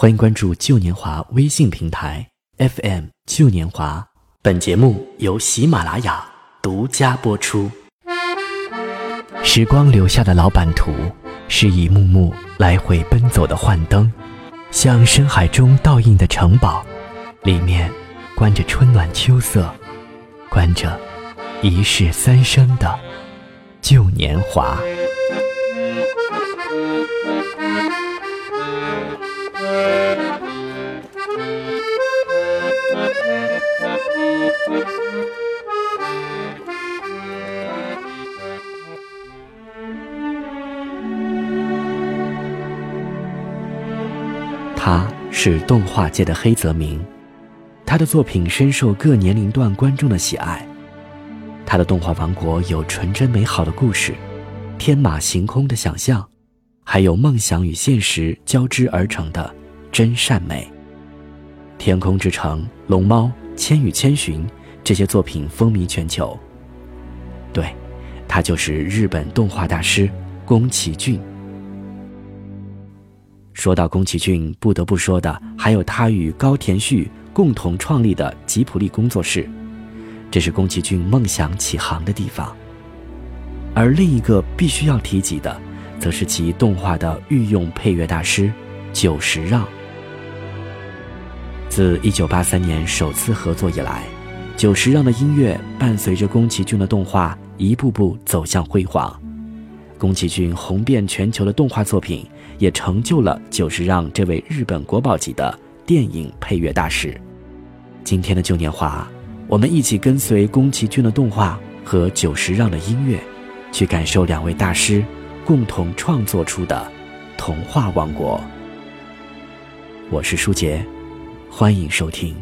欢迎关注旧年华微信平台 FM 旧年华。本节目由喜马拉雅独家播出。时光留下的老版图，是一幕幕来回奔走的幻灯，像深海中倒映的城堡，里面关着春暖秋色，关着一世三生的旧年华。是动画界的黑泽明，他的作品深受各年龄段观众的喜爱。他的动画王国有纯真美好的故事，天马行空的想象，还有梦想与现实交织而成的真善美。《天空之城》《龙猫》《千与千寻》这些作品风靡全球。对，他就是日本动画大师宫崎骏。说到宫崎骏，不得不说的还有他与高田旭共同创立的吉普力工作室，这是宫崎骏梦想起航的地方。而另一个必须要提及的，则是其动画的御用配乐大师久石让。自1983年首次合作以来，久石让的音乐伴随着宫崎骏的动画一步步走向辉煌。宫崎骏红遍全球的动画作品，也成就了久石让这位日本国宝级的电影配乐大师。今天的旧年华，我们一起跟随宫崎骏的动画和久石让的音乐，去感受两位大师共同创作出的童话王国。我是舒杰，欢迎收听。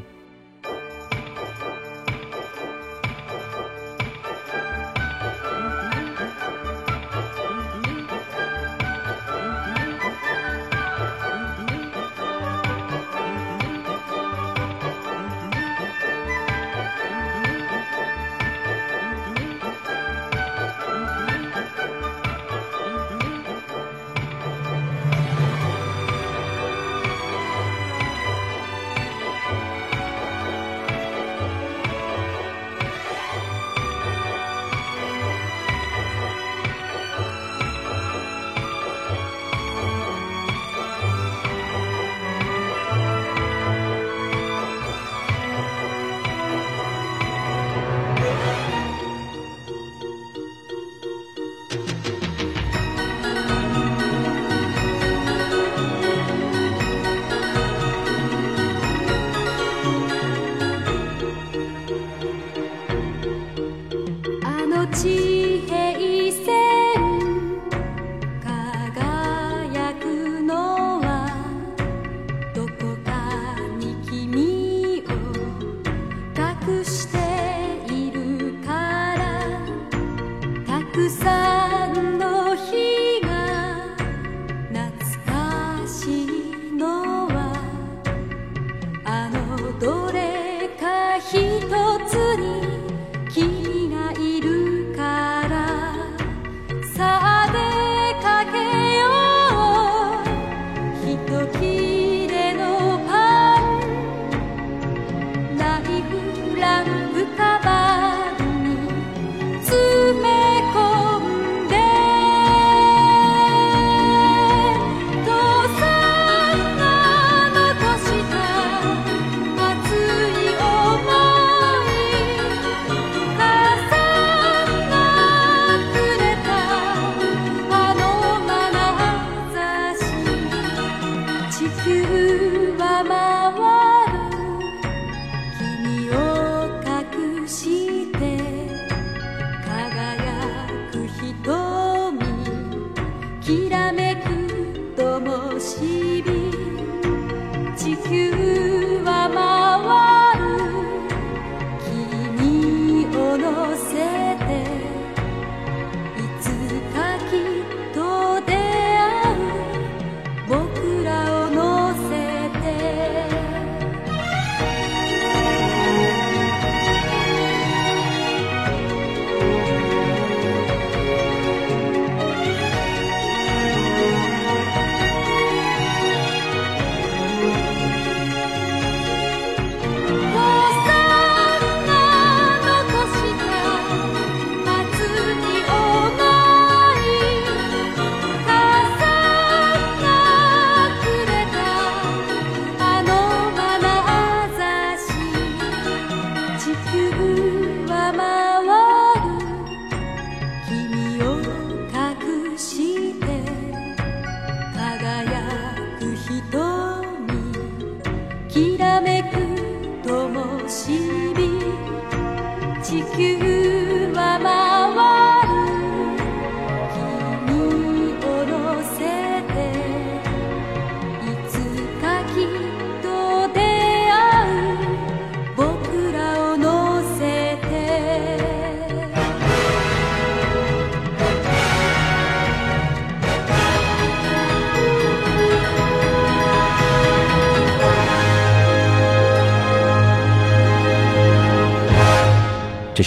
地球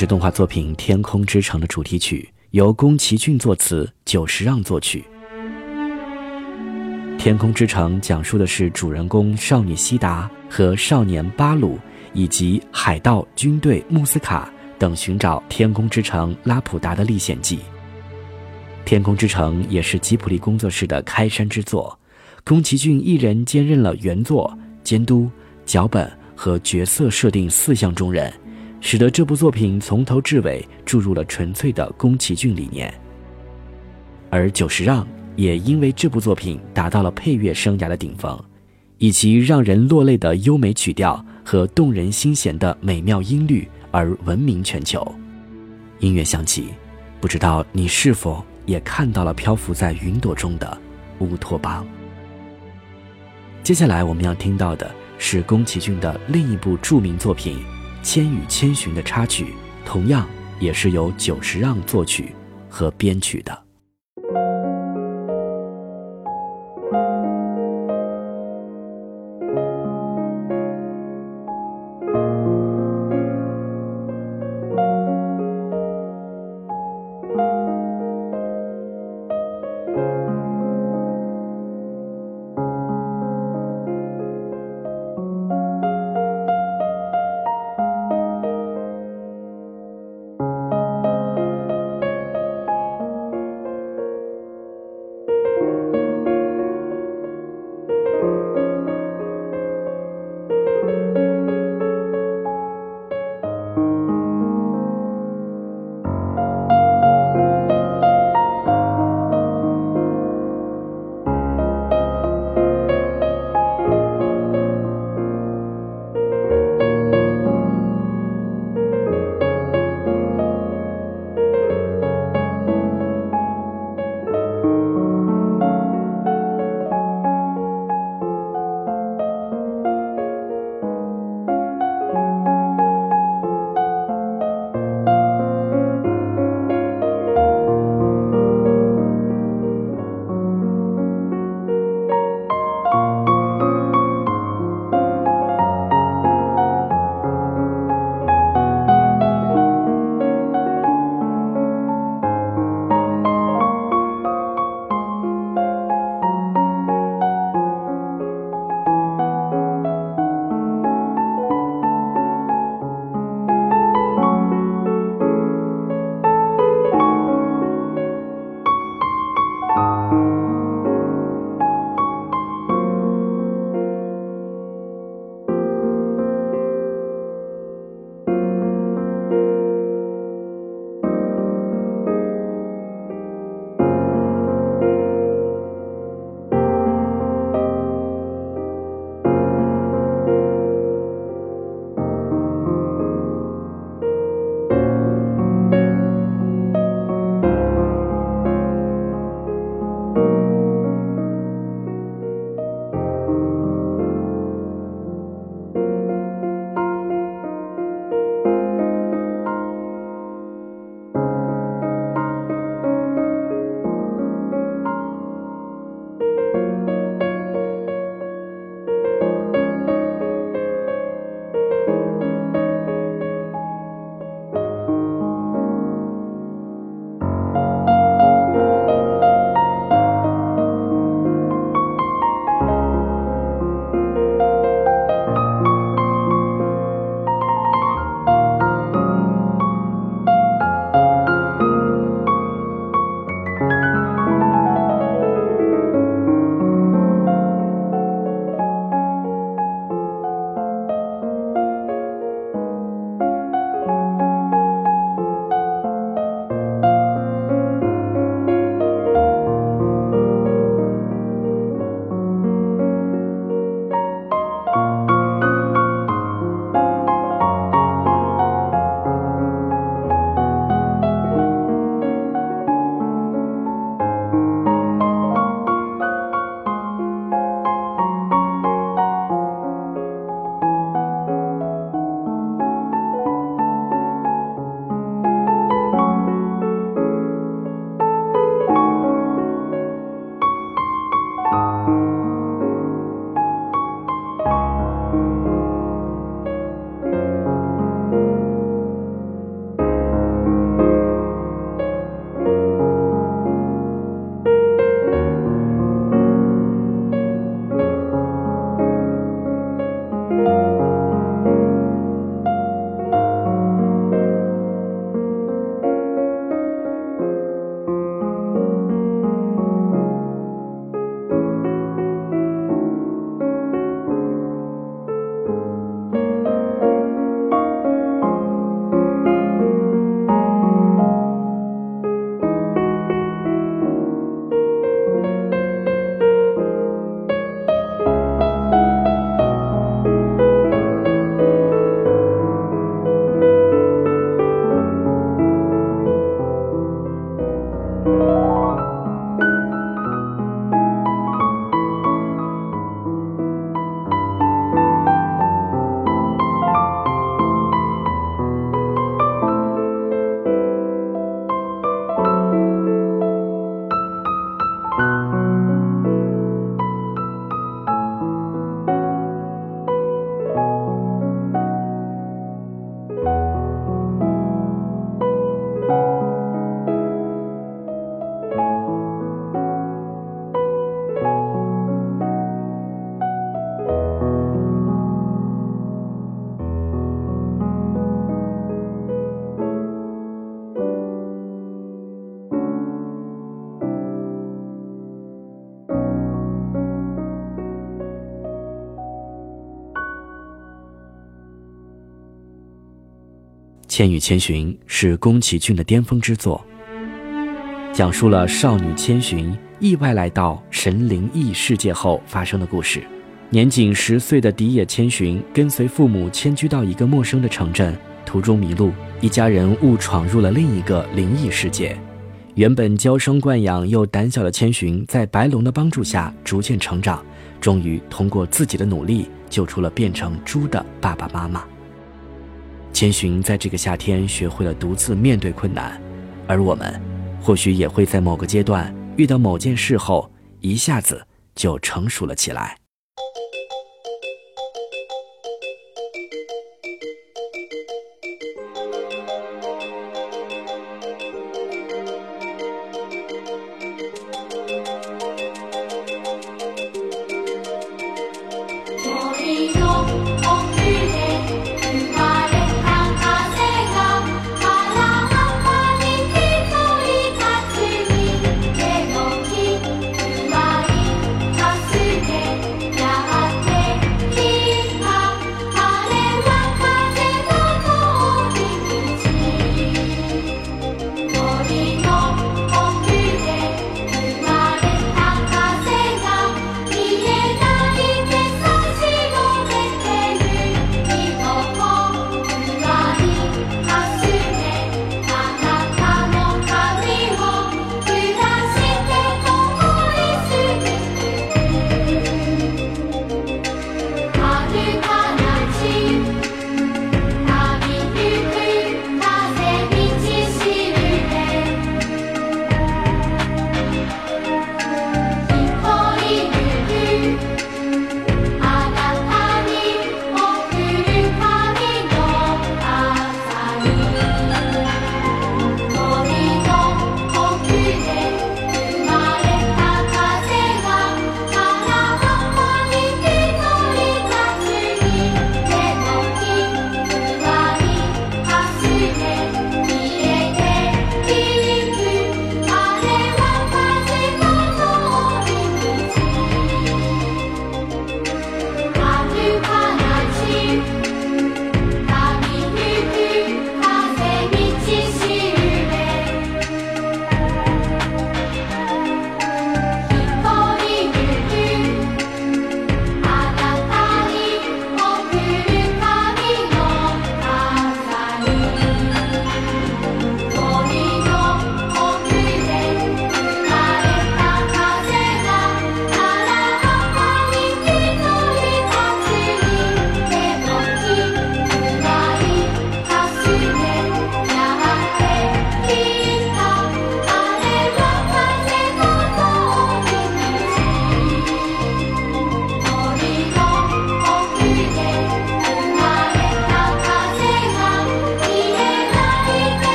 是动画作品《天空之城》的主题曲，由宫崎骏作词，久石让作曲。《天空之城》讲述的是主人公少女希达和少年巴鲁以及海盗、军队穆斯卡等寻找天空之城拉普达的历险记。《天空之城》也是吉卜力工作室的开山之作，宫崎骏一人兼任了原作、监督、脚本和角色设定四项重任。使得这部作品从头至尾注入了纯粹的宫崎骏理念，而久石让也因为这部作品达到了配乐生涯的顶峰，以其让人落泪的优美曲调和动人心弦的美妙音律而闻名全球。音乐响起，不知道你是否也看到了漂浮在云朵中的乌托邦。接下来我们要听到的是宫崎骏的另一部著名作品。《千与千寻》的插曲，同样也是由久石让作曲和编曲的。千与千寻》是宫崎骏的巅峰之作，讲述了少女千寻意外来到神灵异世界后发生的故事。年仅十岁的荻野千寻跟随父母迁居到一个陌生的城镇，途中迷路，一家人误闯入了另一个灵异世界。原本娇生惯养又胆小的千寻，在白龙的帮助下逐渐成长，终于通过自己的努力救出了变成猪的爸爸妈妈。千寻在这个夏天学会了独自面对困难，而我们，或许也会在某个阶段遇到某件事后，一下子就成熟了起来。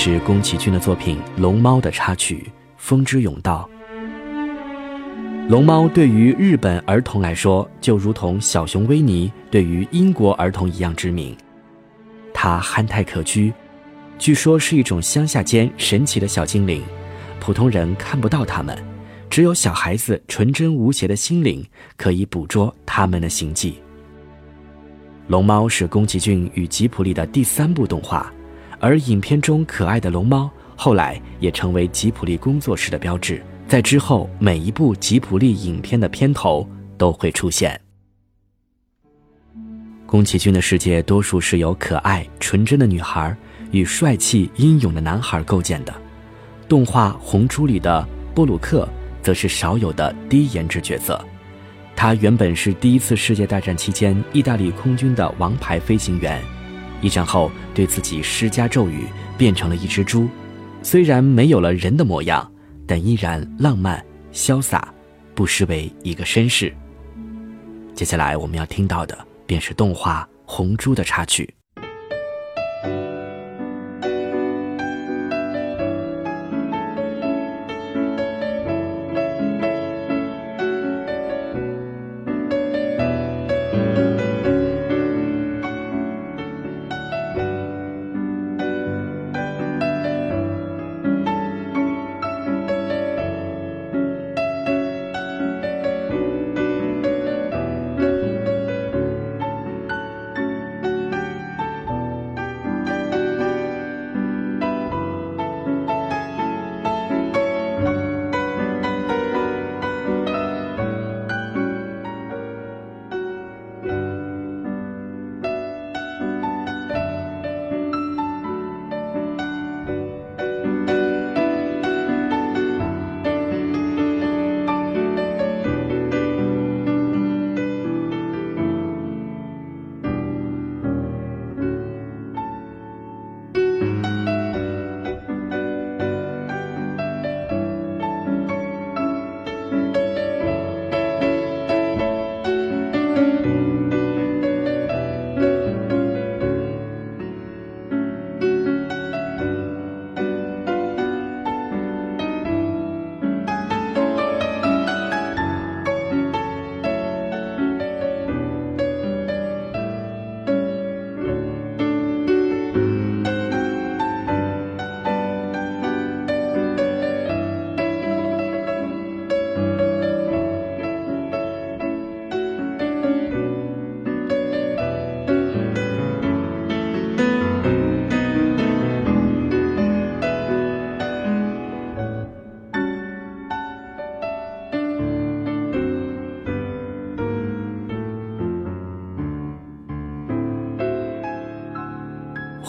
是宫崎骏的作品《龙猫》的插曲《风之甬道》。龙猫对于日本儿童来说，就如同小熊维尼对于英国儿童一样知名。它憨态可掬，据说是一种乡下间神奇的小精灵，普通人看不到它们，只有小孩子纯真无邪的心灵可以捕捉它们的行迹。龙猫是宫崎骏与吉卜力的第三部动画。而影片中可爱的龙猫，后来也成为吉普力工作室的标志，在之后每一部吉普力影片的片头都会出现。宫崎骏的世界多数是由可爱纯真的女孩与帅气英勇的男孩构建的，动画《红猪》里的波鲁克则是少有的低颜值角色，他原本是第一次世界大战期间意大利空军的王牌飞行员。一战后，对自己施加咒语，变成了一只猪。虽然没有了人的模样，但依然浪漫潇洒，不失为一个绅士。接下来我们要听到的，便是动画《红猪》的插曲。《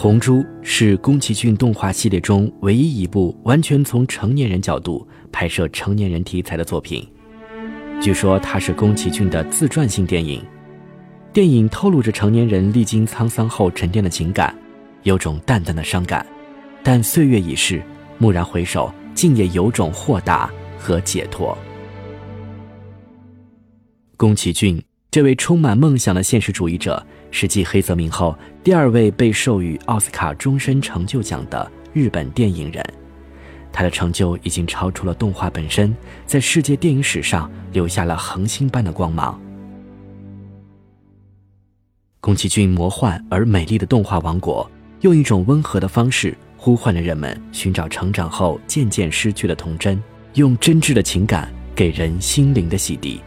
红猪》是宫崎骏动画系列中唯一一部完全从成年人角度拍摄成年人题材的作品。据说它是宫崎骏的自传性电影。电影透露着成年人历经沧桑后沉淀的情感，有种淡淡的伤感，但岁月已逝，蓦然回首，竟也有种豁达和解脱。宫崎骏这位充满梦想的现实主义者。是继黑泽明后第二位被授予奥斯卡终身成就奖的日本电影人，他的成就已经超出了动画本身，在世界电影史上留下了恒星般的光芒。宫崎骏魔幻而美丽的动画王国，用一种温和的方式呼唤着人们寻找成长后渐渐失去的童真，用真挚的情感给人心灵的洗涤。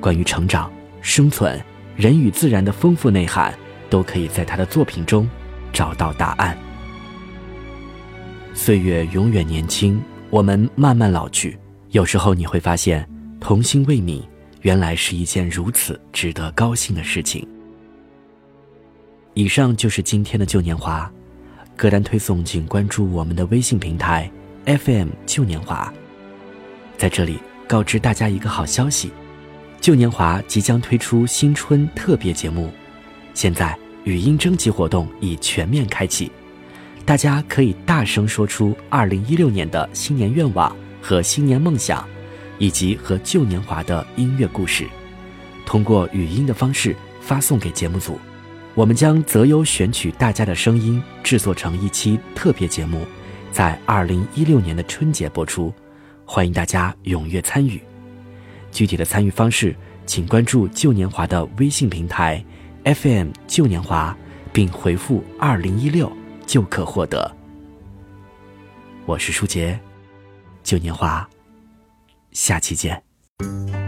关于成长、生存。人与自然的丰富内涵，都可以在他的作品中找到答案。岁月永远年轻，我们慢慢老去。有时候你会发现，童心未泯，原来是一件如此值得高兴的事情。以上就是今天的旧年华，歌单推送请关注我们的微信平台 FM 旧年华。在这里告知大家一个好消息。旧年华即将推出新春特别节目，现在语音征集活动已全面开启，大家可以大声说出2016年的新年愿望和新年梦想，以及和旧年华的音乐故事，通过语音的方式发送给节目组，我们将择优选取大家的声音制作成一期特别节目，在2016年的春节播出，欢迎大家踊跃参与。具体的参与方式，请关注旧年华的微信平台 FM 旧年华，并回复“二零一六”就可获得。我是舒杰，旧年华，下期见。